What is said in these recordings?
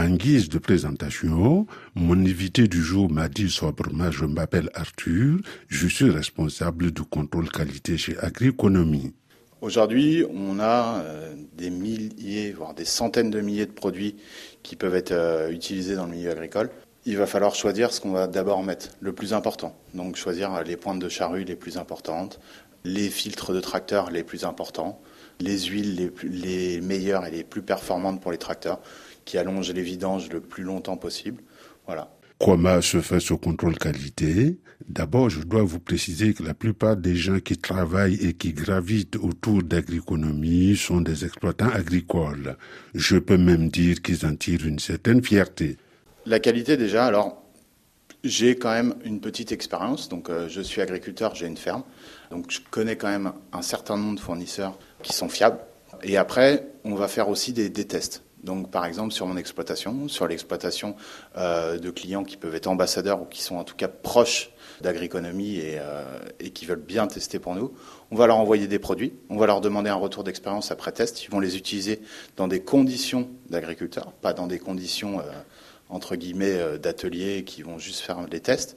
En guise de présentation, mon invité du jour m'a dit sobrement, je m'appelle Arthur, je suis responsable du contrôle qualité chez Agriconomie. Aujourd'hui, on a euh, des milliers, voire des centaines de milliers de produits qui peuvent être euh, utilisés dans le milieu agricole. Il va falloir choisir ce qu'on va d'abord mettre, le plus important. Donc choisir les pointes de charrue les plus importantes, les filtres de tracteurs les plus importants, les huiles les, les meilleures et les plus performantes pour les tracteurs, qui allongent les vidanges le plus longtemps possible. Voilà. Comment se fait ce contrôle qualité D'abord, je dois vous préciser que la plupart des gens qui travaillent et qui gravitent autour d'agriconomie sont des exploitants agricoles. Je peux même dire qu'ils en tirent une certaine fierté. La qualité déjà, alors j'ai quand même une petite expérience, donc euh, je suis agriculteur, j'ai une ferme, donc je connais quand même un certain nombre de fournisseurs qui sont fiables. Et après, on va faire aussi des tests. Donc, par exemple, sur mon exploitation, sur l'exploitation euh, de clients qui peuvent être ambassadeurs ou qui sont en tout cas proches d'agriconomie et, euh, et, qui veulent bien tester pour nous, on va leur envoyer des produits, on va leur demander un retour d'expérience après test. Ils vont les utiliser dans des conditions d'agriculteurs, pas dans des conditions euh, entre guillemets d'atelier qui vont juste faire des tests,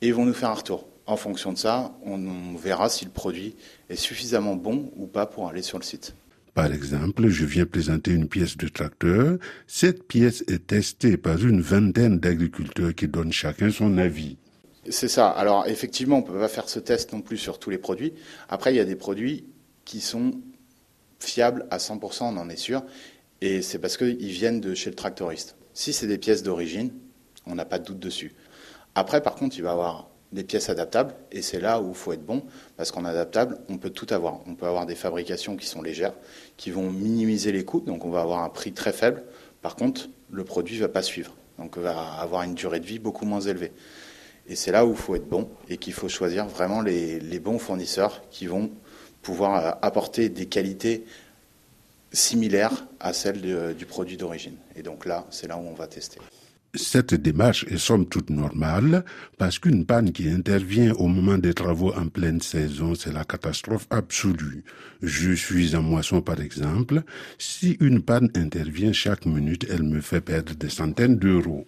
et ils vont nous faire un retour. En fonction de ça, on verra si le produit est suffisamment bon ou pas pour aller sur le site. Par exemple, je viens présenter une pièce de tracteur. Cette pièce est testée par une vingtaine d'agriculteurs qui donnent chacun son avis. C'est ça. Alors effectivement, on ne peut pas faire ce test non plus sur tous les produits. Après, il y a des produits qui sont fiables à 100%, on en est sûr. Et c'est parce qu'ils viennent de chez le tractoriste. Si c'est des pièces d'origine, on n'a pas de doute dessus. Après, par contre, il va y avoir des pièces adaptables, et c'est là où il faut être bon, parce qu'en adaptable, on peut tout avoir. On peut avoir des fabrications qui sont légères, qui vont minimiser les coûts, donc on va avoir un prix très faible. Par contre, le produit ne va pas suivre, donc on va avoir une durée de vie beaucoup moins élevée. Et c'est là où il faut être bon, et qu'il faut choisir vraiment les, bons fournisseurs qui vont pouvoir euh, apporter des qualités similaires à celles du produit d'origine. Et donc là, c'est là où on va tester. Cette démarche est somme toute normale parce qu'une panne qui intervient au moment des travaux en pleine saison, c'est la catastrophe absolue. Je suis en moisson par exemple. Si une panne intervient chaque minute, elle me fait perdre des centaines d'euros.